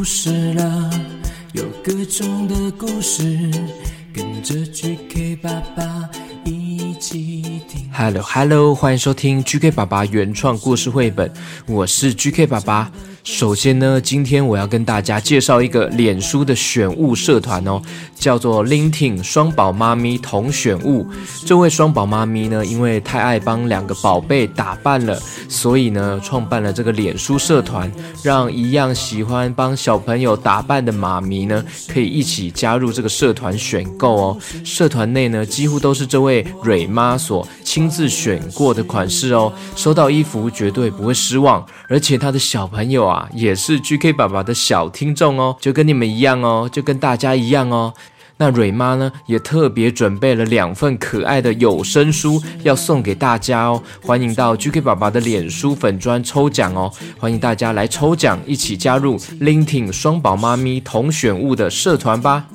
故事了，有各种的故事，跟着 GK 爸爸一起听。Hello Hello，欢迎收听 GK 爸爸原创故事绘本，我是 GK 爸爸。首先呢，今天我要跟大家介绍一个脸书的选物社团哦，叫做 Lintin 双宝妈咪同选物。这位双宝妈咪呢，因为太爱帮两个宝贝打扮了，所以呢，创办了这个脸书社团，让一样喜欢帮小朋友打扮的妈咪呢，可以一起加入这个社团选购哦。社团内呢，几乎都是这位蕊妈所亲自选过的款式哦，收到衣服绝对不会失望，而且她的小朋友啊。也是 GK 爸爸的小听众哦，就跟你们一样哦，就跟大家一样哦。那蕊妈呢，也特别准备了两份可爱的有声书要送给大家哦。欢迎到 GK 爸爸的脸书粉砖抽奖哦，欢迎大家来抽奖，一起加入 Linting 双宝妈咪同选物的社团吧。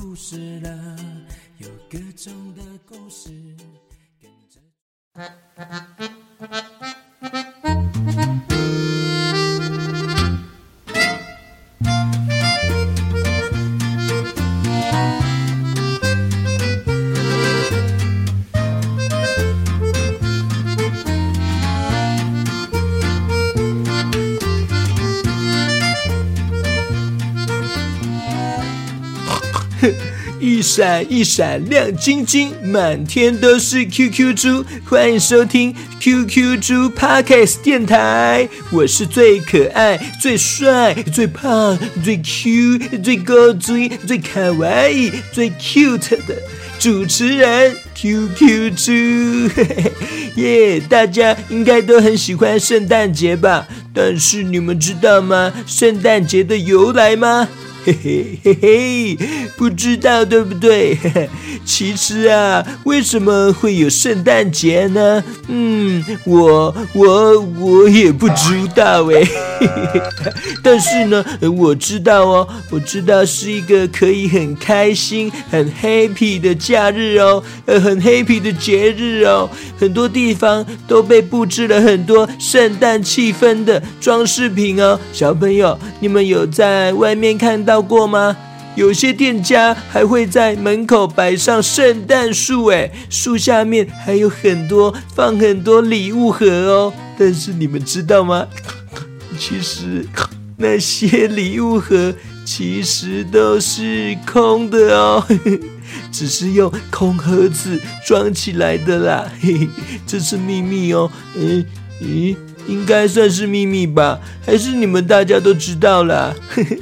一闪一闪亮晶晶，满天都是 QQ 猪。欢迎收听 QQ 猪 Podcast 电台，我是最可爱、最帅、最胖、最 Q、最高最、最可爱、最 cute 的主持人 QQ 猪。耶，yeah, 大家应该都很喜欢圣诞节吧？但是你们知道吗？圣诞节的由来吗？嘿嘿嘿嘿，不知道对不对？其实啊，为什么会有圣诞节呢？嗯，我我我也不知道哎。但是呢，我知道哦，我知道是一个可以很开心、很 happy 的假日哦，呃，很 happy 的节日哦。很多地方都被布置了很多圣诞气氛的装饰品哦。小朋友，你们有在外面看到到过吗？有些店家还会在门口摆上圣诞树，哎，树下面还有很多放很多礼物盒哦。但是你们知道吗？其实那些礼物盒其实都是空的哦，只是用空盒子装起来的啦。嘿嘿，这是秘密哦。嗯，咦，应该算是秘密吧？还是你们大家都知道啦？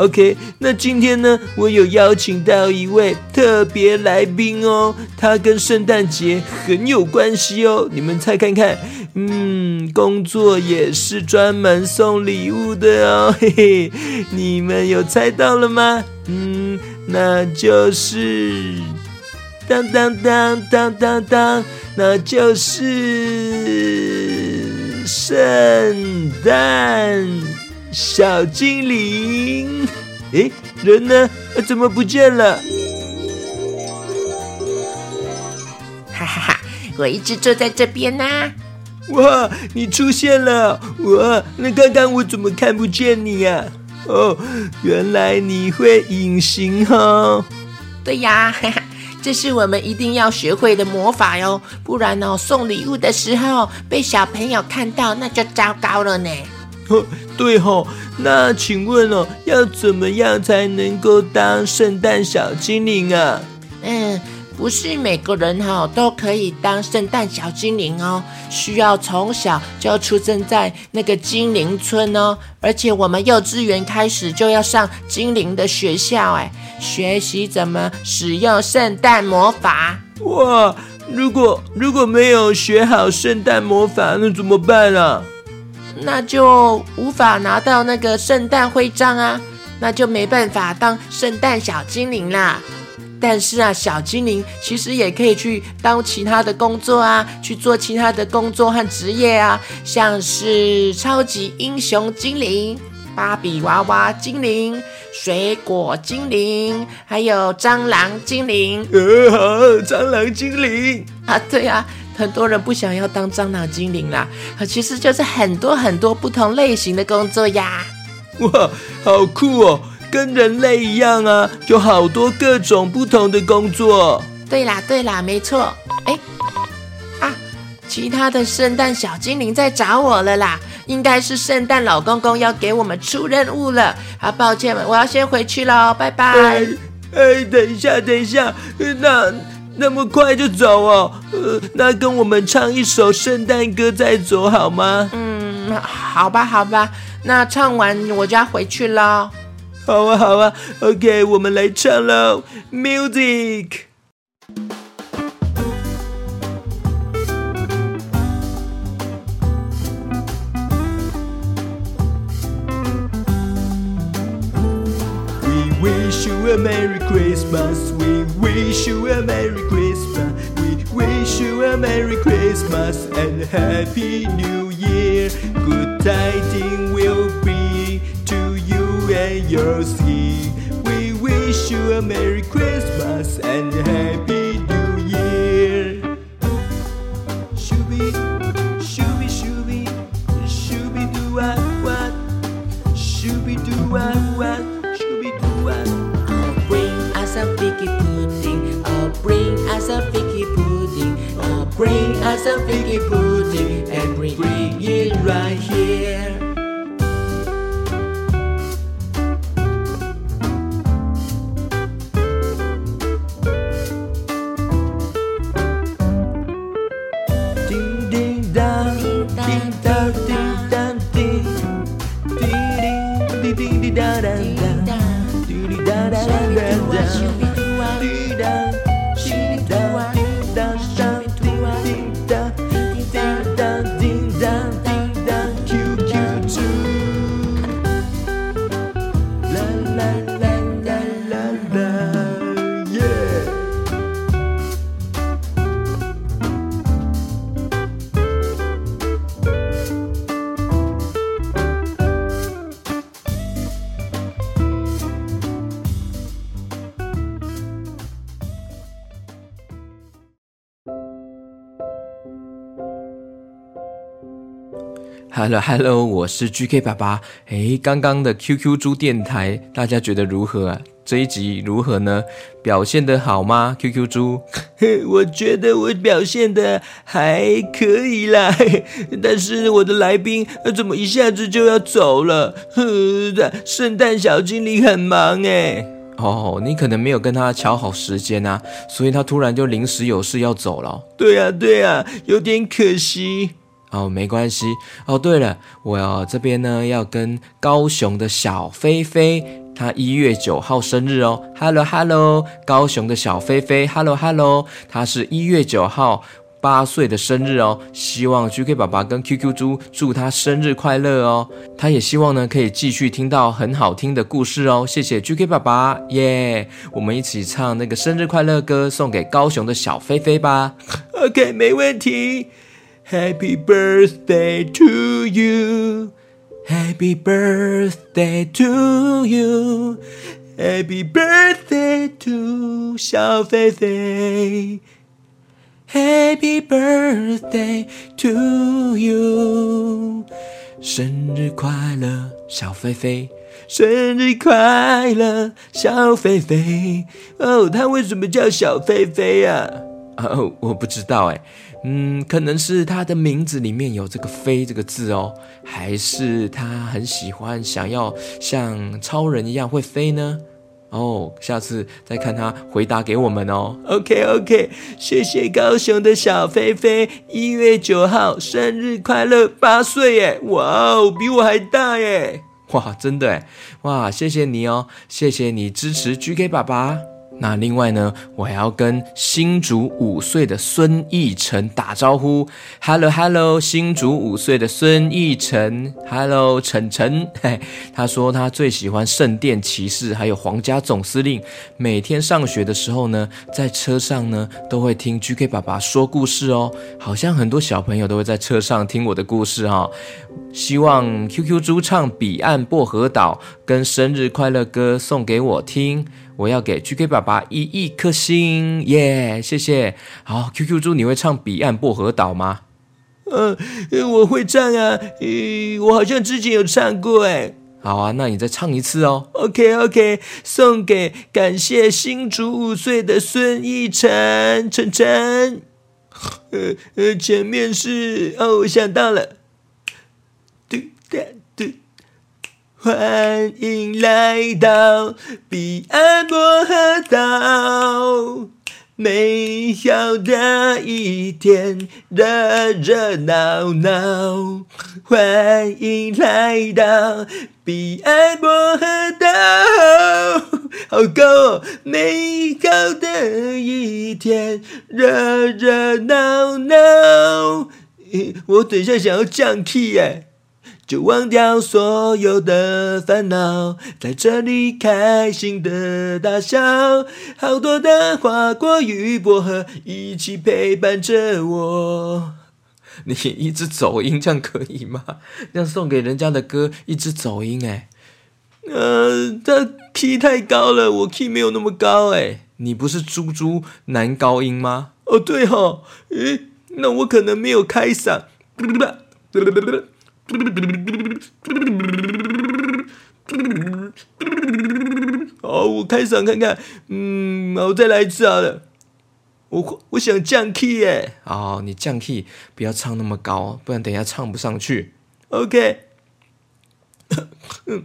OK，那今天呢，我有邀请到一位特别来宾哦，他跟圣诞节很有关系哦。你们猜看看，嗯，工作也是专门送礼物的哦，嘿嘿，你们有猜到了吗？嗯，那就是当当当当当当，那就是圣诞。小精灵，诶，人呢？怎么不见了？哈哈哈！我一直坐在这边呢、啊。哇，你出现了！哇，那刚刚我怎么看不见你呀、啊？哦，原来你会隐形哦。对呀，哈哈，这是我们一定要学会的魔法哟，不然哦，送礼物的时候被小朋友看到，那就糟糕了呢。对吼，那请问哦，要怎么样才能够当圣诞小精灵啊？嗯，不是每个人哈都可以当圣诞小精灵哦，需要从小就要出生在那个精灵村哦，而且我们幼稚园开始就要上精灵的学校，哎，学习怎么使用圣诞魔法。哇，如果如果没有学好圣诞魔法，那怎么办啊？那就无法拿到那个圣诞徽章啊，那就没办法当圣诞小精灵啦。但是啊，小精灵其实也可以去当其他的工作啊，去做其他的工作和职业啊，像是超级英雄精灵、芭比娃娃精灵、水果精灵，还有蟑螂精灵。呃，好，蟑螂精灵啊，对啊。很多人不想要当蟑螂精灵啦，其实就是很多很多不同类型的工作呀。哇，好酷哦，跟人类一样啊，有好多各种不同的工作。对啦，对啦，没错。哎，啊，其他的圣诞小精灵在找我了啦，应该是圣诞老公公要给我们出任务了。啊，抱歉，我要先回去喽，拜拜。哎，哎，等一下，等一下，那那么快就走哦？呃，那跟我们唱一首圣诞歌再走好吗？嗯，好吧，好吧。那唱完我就要回去了。好啊，好啊，OK，我们来唱喽，Music。Wish you a Merry Christmas. We wish you a Merry Christmas. We wish you a Merry Christmas and Happy New Year. Good tidings will be to you and yours. We wish you a Merry Christmas and a Happy New Year. Shooby, shooby, shooby, shooby doo wah wah, shooby doo a figgy pudding. Oh, bring us a figgy pudding. Oh, bring us a figgy pudding and bring it right here. Hello Hello，我是 GK 爸爸。诶，刚刚的 QQ 猪电台，大家觉得如何啊？这一集如何呢？表现得好吗？QQ 猪，我觉得我表现得还可以啦，但是我的来宾怎么一下子就要走了？圣诞小精灵很忙诶。哦，你可能没有跟他乔好时间啊，所以他突然就临时有事要走了。对呀对呀，有点可惜。哦，没关系。哦，对了，我要这边呢要跟高雄的小菲菲，她一月九号生日哦。Hello Hello，高雄的小菲菲，Hello Hello，她是一月九号八岁的生日哦。希望 GK 爸爸跟 QQ 猪祝她生日快乐哦。她也希望呢可以继续听到很好听的故事哦。谢谢 GK 爸爸，耶、我们一起唱那个生日快乐歌，送给高雄的小菲菲吧。OK，没问题。Happy birthday to you. Happy birthday to you. Happy birthday to 小菲菲。Happy birthday to you. 生日快乐，小菲菲。生日快乐，小菲菲。哦，他为什么叫小菲菲呀？啊？哦，我不知道哎。 嗯，可能是他的名字里面有这个“飞”这个字哦，还是他很喜欢想要像超人一样会飞呢？哦，下次再看他回答给我们哦。OK OK，谢谢高雄的小飞飞，一月九号生日快乐，八岁耶！哇哦，比我还大耶！哇，真的耶！哇，谢谢你哦，谢谢你支持 GK 爸爸。那另外呢，我还要跟新竹五岁的孙艺晨打招呼。Hello Hello，新竹五岁的孙艺成，Hello 晨晨，嘿，他说他最喜欢圣殿骑士，还有皇家总司令。每天上学的时候呢，在车上呢都会听 GK 爸爸说故事哦。好像很多小朋友都会在车上听我的故事哈、哦。希望 QQ 猪唱《彼岸薄荷岛》跟生日快乐歌送给我听。我要给 GK 爸爸一亿颗星，耶、yeah！谢谢。好，QQ 猪，你会唱《彼岸薄荷岛》吗？嗯，我会唱啊，呃，我好像之前有唱过，哎。好啊，那你再唱一次哦。OK OK，送给感谢新竹五岁的孙艺辰晨晨。呃呃，前面是哦，我想到了。欢迎来到彼岸薄荷岛。美好的一天，热热闹闹，欢迎来到彼岸薄荷岛。好高哦！美好的一天，热热闹闹。我等一下想要降 key 耶。就忘掉所有的烦恼，在这里开心的大笑。好多的花果与薄荷一起陪伴着我。你一直走音，这样可以吗？这样送给人家的歌一直走音，哎，呃，他 key 太高了，我 key 没有那么高，哎，你不是猪猪男高音吗？哦，对哈，诶，那我可能没有开嗓。好，我开嗓看看。嗯，我再来一次好了。我我想降 key 耶。哦，你降 key，不要唱那么高，不然等一下唱不上去。OK。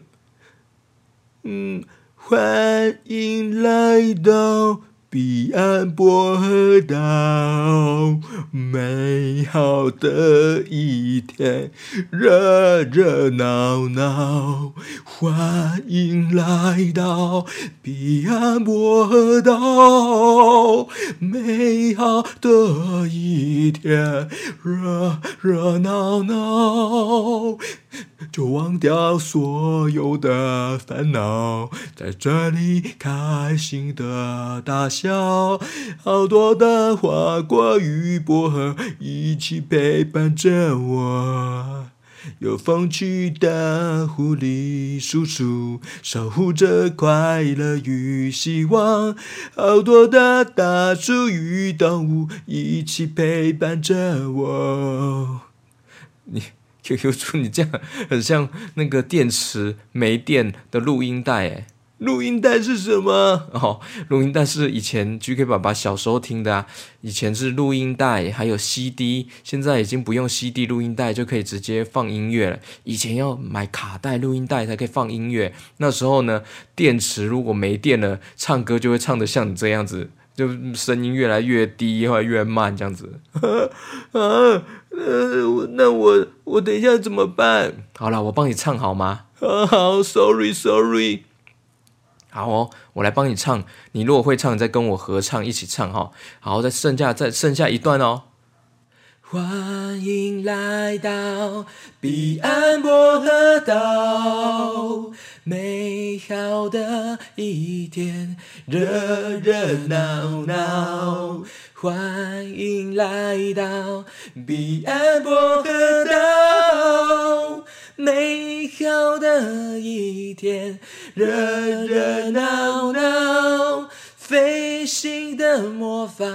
嗯，欢迎来到。彼岸薄荷岛，美好的一天，热热闹闹，欢迎来到彼岸薄荷岛，美好的一天，热热闹闹。就忘掉所有的烦恼，在这里开心的大笑。好多的花果与薄荷一起陪伴着我，有风趣的狐狸叔叔守护着快乐与希望。好多的大树与动物一起陪伴着我。你。QQ 猪，你这样很像那个电池没电的录音带诶。录音带是什么？哦，录音带是以前 GK 爸爸小时候听的啊。以前是录音带，还有 CD，现在已经不用 CD 录音带就可以直接放音乐了。以前要买卡带录音带才可以放音乐。那时候呢，电池如果没电了，唱歌就会唱的像你这样子。就声音越来越低，或越慢这样子。啊，呃，那我我等一下怎么办？好了，我帮你唱好吗？啊，好，sorry sorry。好哦，我来帮你唱。你如果会唱，你再跟我合唱，一起唱哈。好，再剩下再剩下一段哦。欢迎来到彼岸薄荷岛，美好的一天，热热闹闹。欢迎来到彼岸薄荷岛，美好的一天，热热闹闹。飞行的魔法，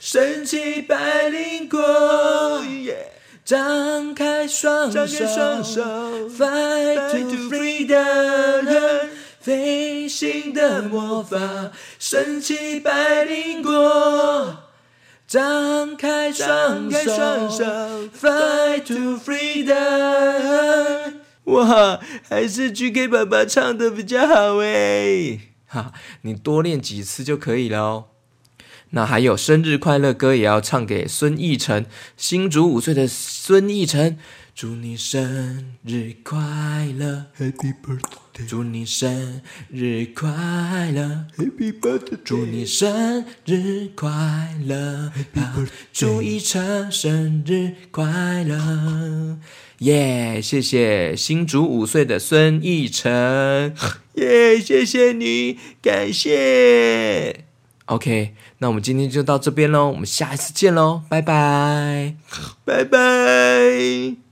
神奇百灵果，张开双手，Fly to freedom。飞行的魔法，神奇百灵果，张开双手，Fly to freedom。哇，还是 GK 爸爸唱的比较好哎。哈，你多练几次就可以了哦。那还有生日快乐歌也要唱给孙艺晨，新竹五岁的孙艺晨，祝你生日快乐，Happy birthday！祝你生日快乐，Happy birthday！祝你生日快乐，Happy birthday！祝艺辰生日快乐。耶！Yeah, 谢谢新竹五岁的孙艺晨。耶！谢谢你，感谢。OK，那我们今天就到这边喽，我们下一次见喽，拜拜，拜拜。